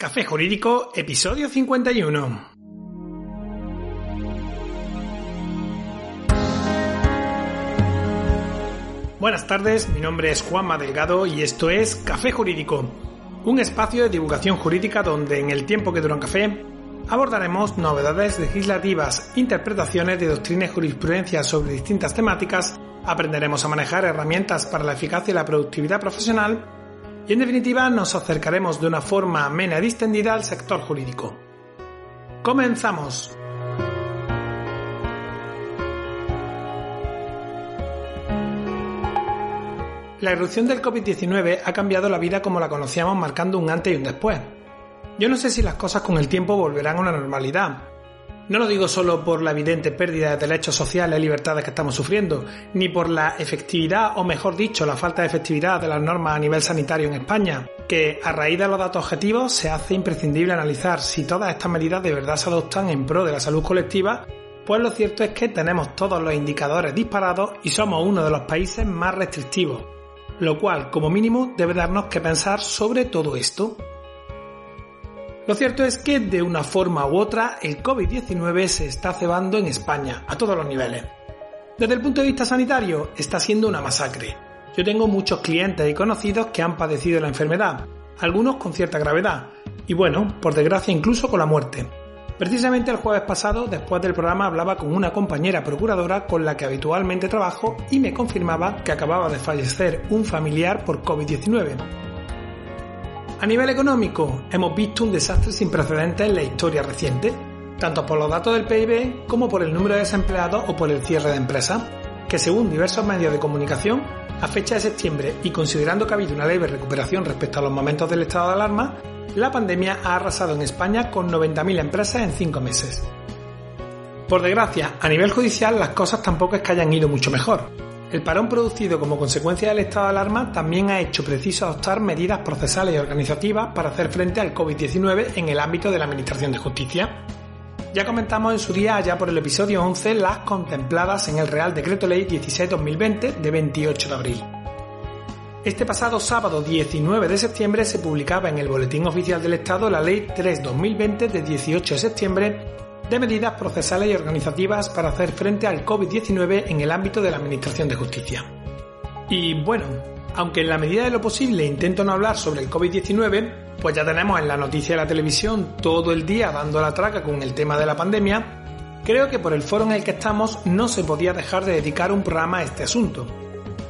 Café Jurídico, episodio 51. Buenas tardes, mi nombre es Juanma Delgado y esto es Café Jurídico, un espacio de divulgación jurídica donde en el tiempo que dura un café abordaremos novedades legislativas, interpretaciones de doctrina y jurisprudencia sobre distintas temáticas, aprenderemos a manejar herramientas para la eficacia y la productividad profesional y en definitiva nos acercaremos de una forma amena y distendida al sector jurídico. Comenzamos. La irrupción del COVID-19 ha cambiado la vida como la conocíamos marcando un antes y un después. Yo no sé si las cosas con el tiempo volverán a una normalidad, no lo digo solo por la evidente pérdida de derechos sociales y libertades que estamos sufriendo, ni por la efectividad, o mejor dicho, la falta de efectividad de las normas a nivel sanitario en España, que a raíz de los datos objetivos se hace imprescindible analizar si todas estas medidas de verdad se adoptan en pro de la salud colectiva, pues lo cierto es que tenemos todos los indicadores disparados y somos uno de los países más restrictivos, lo cual como mínimo debe darnos que pensar sobre todo esto. Lo cierto es que de una forma u otra el COVID-19 se está cebando en España, a todos los niveles. Desde el punto de vista sanitario, está siendo una masacre. Yo tengo muchos clientes y conocidos que han padecido la enfermedad, algunos con cierta gravedad, y bueno, por desgracia incluso con la muerte. Precisamente el jueves pasado, después del programa, hablaba con una compañera procuradora con la que habitualmente trabajo y me confirmaba que acababa de fallecer un familiar por COVID-19. A nivel económico, hemos visto un desastre sin precedentes en la historia reciente, tanto por los datos del PIB como por el número de desempleados o por el cierre de empresas, que según diversos medios de comunicación, a fecha de septiembre y considerando que ha habido una leve recuperación respecto a los momentos del estado de alarma, la pandemia ha arrasado en España con 90.000 empresas en 5 meses. Por desgracia, a nivel judicial las cosas tampoco es que hayan ido mucho mejor. El parón producido como consecuencia del estado de alarma también ha hecho preciso adoptar medidas procesales y organizativas para hacer frente al COVID-19 en el ámbito de la Administración de Justicia. Ya comentamos en su día, allá por el episodio 11, las contempladas en el Real Decreto Ley 16-2020 de 28 de abril. Este pasado sábado 19 de septiembre se publicaba en el Boletín Oficial del Estado la Ley 3-2020 de 18 de septiembre de medidas procesales y organizativas para hacer frente al COVID-19 en el ámbito de la Administración de Justicia. Y bueno, aunque en la medida de lo posible intento no hablar sobre el COVID-19, pues ya tenemos en la noticia de la televisión todo el día dando la traca con el tema de la pandemia, creo que por el foro en el que estamos no se podía dejar de dedicar un programa a este asunto.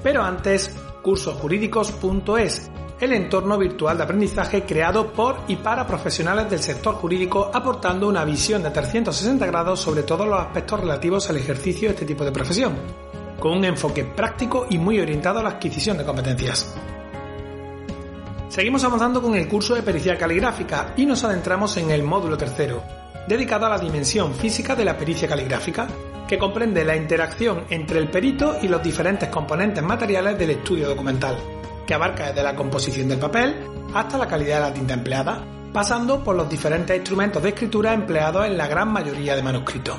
Pero antes, cursosjurídicos.es el entorno virtual de aprendizaje creado por y para profesionales del sector jurídico aportando una visión de 360 grados sobre todos los aspectos relativos al ejercicio de este tipo de profesión, con un enfoque práctico y muy orientado a la adquisición de competencias. Seguimos avanzando con el curso de pericia caligráfica y nos adentramos en el módulo tercero, dedicado a la dimensión física de la pericia caligráfica, que comprende la interacción entre el perito y los diferentes componentes materiales del estudio documental que abarca desde la composición del papel hasta la calidad de la tinta empleada, pasando por los diferentes instrumentos de escritura empleados en la gran mayoría de manuscritos.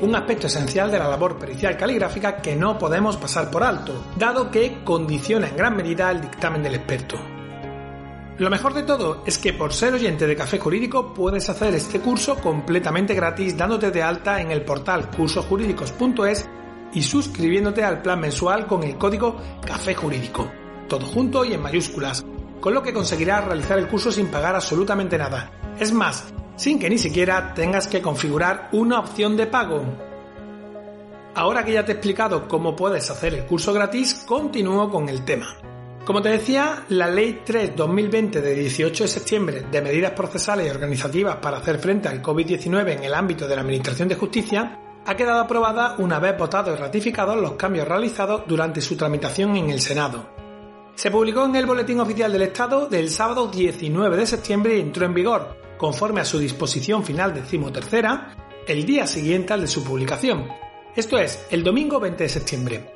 Un aspecto esencial de la labor pericial caligráfica que no podemos pasar por alto, dado que condiciona en gran medida el dictamen del experto. Lo mejor de todo es que por ser oyente de Café Jurídico puedes hacer este curso completamente gratis dándote de alta en el portal cursojurídicos.es y suscribiéndote al plan mensual con el código Café Jurídico todo junto y en mayúsculas, con lo que conseguirás realizar el curso sin pagar absolutamente nada. Es más, sin que ni siquiera tengas que configurar una opción de pago. Ahora que ya te he explicado cómo puedes hacer el curso gratis, continúo con el tema. Como te decía, la Ley 3-2020 de 18 de septiembre de medidas procesales y organizativas para hacer frente al COVID-19 en el ámbito de la Administración de Justicia ha quedado aprobada una vez votados y ratificados los cambios realizados durante su tramitación en el Senado. Se publicó en el Boletín Oficial del Estado del sábado 19 de septiembre y entró en vigor, conforme a su disposición final decimotercera, el día siguiente al de su publicación, esto es, el domingo 20 de septiembre.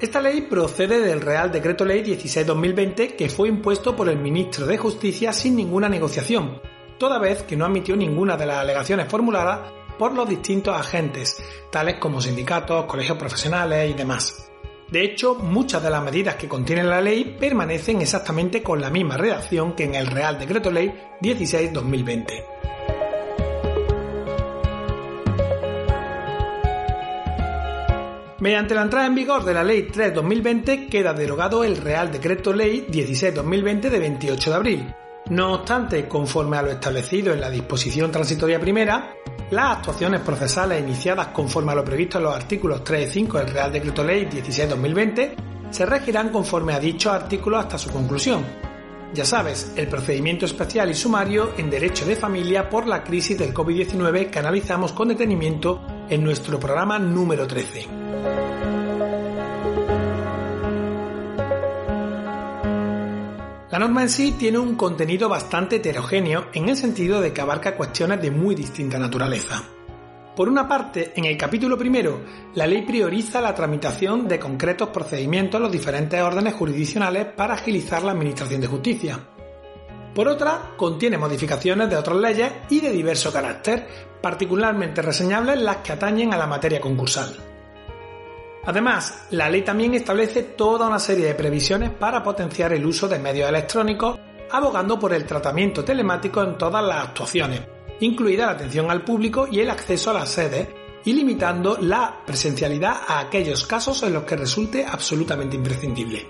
Esta ley procede del Real Decreto Ley 16-2020 que fue impuesto por el Ministro de Justicia sin ninguna negociación, toda vez que no admitió ninguna de las alegaciones formuladas por los distintos agentes, tales como sindicatos, colegios profesionales y demás. De hecho, muchas de las medidas que contiene la ley permanecen exactamente con la misma redacción que en el Real Decreto Ley 16-2020. Mediante la entrada en vigor de la Ley 3-2020 queda derogado el Real Decreto Ley 16-2020 de 28 de abril. No obstante, conforme a lo establecido en la disposición transitoria primera, las actuaciones procesales iniciadas conforme a lo previsto en los artículos 3 y 5 del Real Decreto Ley 16-2020 se regirán conforme a dichos artículos hasta su conclusión. Ya sabes, el procedimiento especial y sumario en derecho de familia por la crisis del COVID-19 que analizamos con detenimiento en nuestro programa número 13. La norma en sí tiene un contenido bastante heterogéneo en el sentido de que abarca cuestiones de muy distinta naturaleza. Por una parte, en el capítulo primero, la ley prioriza la tramitación de concretos procedimientos en los diferentes órdenes jurisdiccionales para agilizar la administración de justicia. Por otra, contiene modificaciones de otras leyes y de diverso carácter, particularmente reseñables las que atañen a la materia concursal. Además, la ley también establece toda una serie de previsiones para potenciar el uso de medios electrónicos, abogando por el tratamiento telemático en todas las actuaciones, incluida la atención al público y el acceso a las sedes, y limitando la presencialidad a aquellos casos en los que resulte absolutamente imprescindible.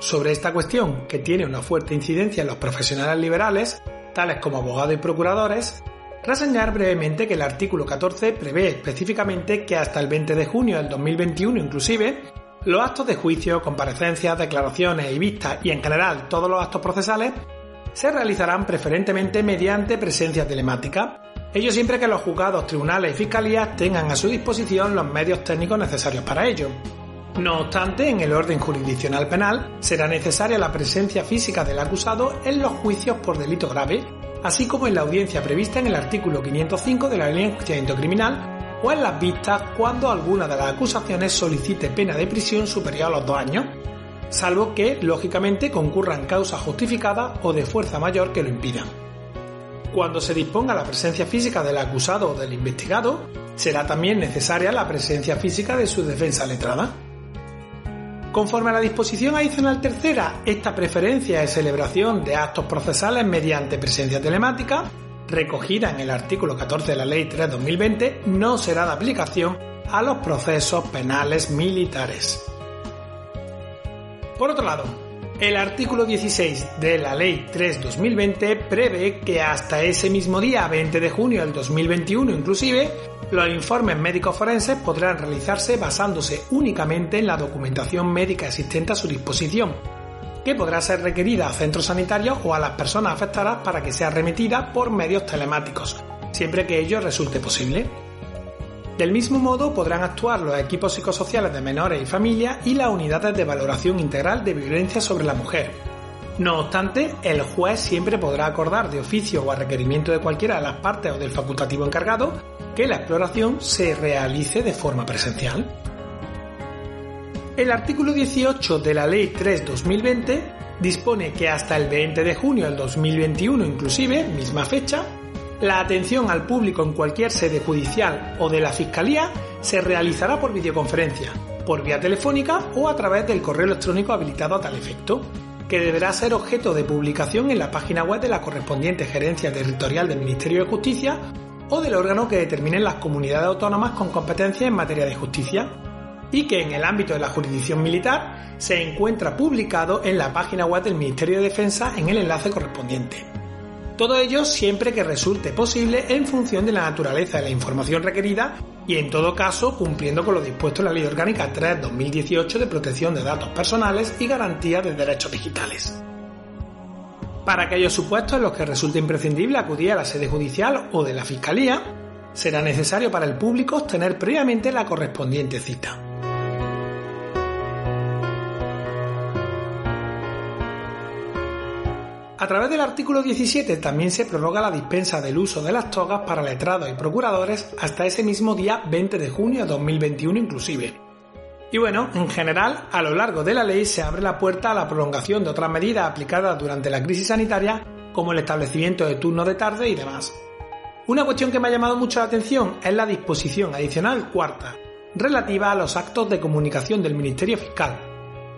Sobre esta cuestión, que tiene una fuerte incidencia en los profesionales liberales, tales como abogados y procuradores, Reseñar brevemente que el artículo 14 prevé específicamente que hasta el 20 de junio del 2021 inclusive, los actos de juicio, comparecencias, declaraciones y vistas y en general todos los actos procesales se realizarán preferentemente mediante presencia telemática, ello siempre que los juzgados, tribunales y fiscalías tengan a su disposición los medios técnicos necesarios para ello. No obstante, en el orden jurisdiccional penal será necesaria la presencia física del acusado en los juicios por delito grave así como en la audiencia prevista en el artículo 505 de la Ley de Enjuiciamiento Criminal o en las vistas cuando alguna de las acusaciones solicite pena de prisión superior a los dos años, salvo que, lógicamente, concurran causas justificadas o de fuerza mayor que lo impidan. Cuando se disponga la presencia física del acusado o del investigado, será también necesaria la presencia física de su defensa letrada. Conforme a la disposición adicional tercera, esta preferencia de celebración de actos procesales mediante presencia telemática, recogida en el artículo 14 de la Ley 3-2020, no será de aplicación a los procesos penales militares. Por otro lado, el artículo 16 de la Ley 3-2020 prevé que hasta ese mismo día, 20 de junio del 2021 inclusive, los informes médicos forenses podrán realizarse basándose únicamente en la documentación médica existente a su disposición, que podrá ser requerida a centros sanitarios o a las personas afectadas para que sea remitida por medios telemáticos, siempre que ello resulte posible. Del mismo modo podrán actuar los equipos psicosociales de menores y familias y las unidades de valoración integral de violencia sobre la mujer. No obstante, el juez siempre podrá acordar de oficio o a requerimiento de cualquiera de las partes o del facultativo encargado que la exploración se realice de forma presencial. El artículo 18 de la Ley 3-2020 dispone que hasta el 20 de junio del 2021 inclusive, misma fecha, la atención al público en cualquier sede judicial o de la Fiscalía se realizará por videoconferencia, por vía telefónica o a través del correo electrónico habilitado a tal efecto, que deberá ser objeto de publicación en la página web de la correspondiente Gerencia Territorial del Ministerio de Justicia o del órgano que determinen las comunidades autónomas con competencia en materia de justicia y que en el ámbito de la jurisdicción militar se encuentra publicado en la página web del Ministerio de Defensa en el enlace correspondiente. Todo ello siempre que resulte posible en función de la naturaleza de la información requerida y en todo caso cumpliendo con lo dispuesto en la Ley Orgánica 3-2018 de protección de datos personales y garantía de derechos digitales. Para aquellos supuestos en los que resulte imprescindible acudir a la sede judicial o de la Fiscalía, será necesario para el público obtener previamente la correspondiente cita. A través del artículo 17 también se prorroga la dispensa del uso de las togas para letrados y procuradores hasta ese mismo día 20 de junio de 2021 inclusive, y bueno, en general, a lo largo de la ley se abre la puerta a la prolongación de otras medidas aplicadas durante la crisis sanitaria, como el establecimiento de turnos de tarde y demás. Una cuestión que me ha llamado mucho la atención es la disposición adicional cuarta, relativa a los actos de comunicación del Ministerio Fiscal.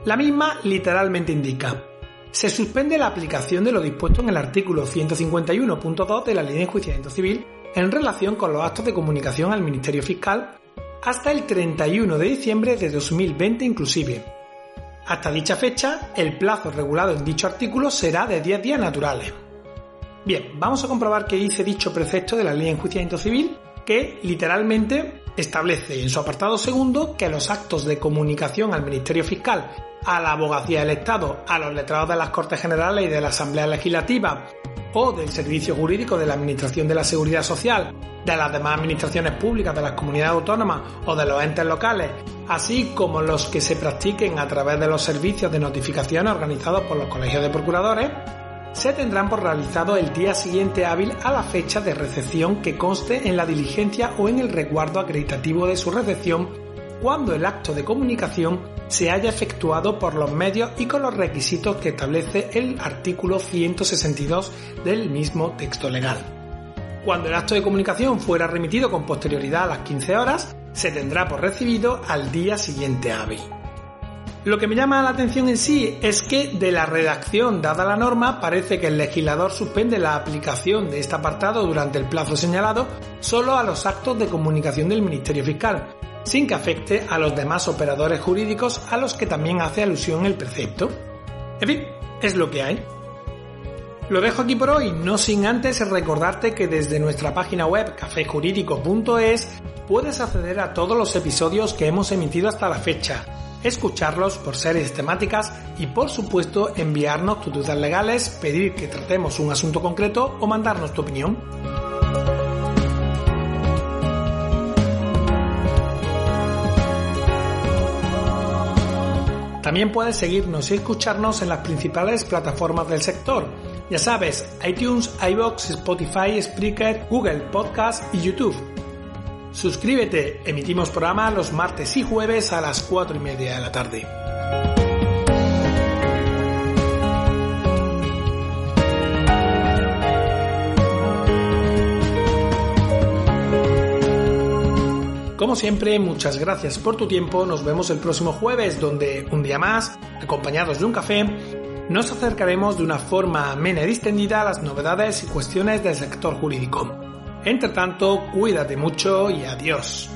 La misma literalmente indica se suspende la aplicación de lo dispuesto en el artículo 151.2 de la Ley de Enjuiciamiento Civil en relación con los actos de comunicación al Ministerio Fiscal hasta el 31 de diciembre de 2020 inclusive. Hasta dicha fecha, el plazo regulado en dicho artículo será de 10 días naturales. Bien, vamos a comprobar qué dice dicho precepto de la Ley de Enjuiciamiento Civil, que literalmente establece en su apartado segundo que los actos de comunicación al Ministerio Fiscal, a la Abogacía del Estado, a los letrados de las Cortes Generales y de la Asamblea Legislativa o del Servicio Jurídico de la Administración de la Seguridad Social, de las demás administraciones públicas de las comunidades autónomas o de los entes locales, así como los que se practiquen a través de los servicios de notificación organizados por los colegios de procuradores, se tendrán por realizado el día siguiente hábil a la fecha de recepción que conste en la diligencia o en el resguardo acreditativo de su recepción cuando el acto de comunicación se haya efectuado por los medios y con los requisitos que establece el artículo 162 del mismo texto legal. Cuando el acto de comunicación fuera remitido con posterioridad a las 15 horas, se tendrá por recibido al día siguiente hábil. Lo que me llama la atención en sí es que de la redacción dada la norma parece que el legislador suspende la aplicación de este apartado durante el plazo señalado solo a los actos de comunicación del Ministerio Fiscal, sin que afecte a los demás operadores jurídicos a los que también hace alusión el precepto. En fin, es lo que hay. Lo dejo aquí por hoy, no sin antes recordarte que desde nuestra página web cafejurídico.es puedes acceder a todos los episodios que hemos emitido hasta la fecha escucharlos por series temáticas y por supuesto enviarnos tus dudas legales, pedir que tratemos un asunto concreto o mandarnos tu opinión. También puedes seguirnos y escucharnos en las principales plataformas del sector. Ya sabes, iTunes, iBox, Spotify, Spreaker, Google Podcast y YouTube. Suscríbete, emitimos programa los martes y jueves a las 4 y media de la tarde. Como siempre, muchas gracias por tu tiempo. Nos vemos el próximo jueves, donde un día más, acompañados de un café, nos acercaremos de una forma amena y distendida a las novedades y cuestiones del sector jurídico. Entre tanto, cuídate mucho y adiós.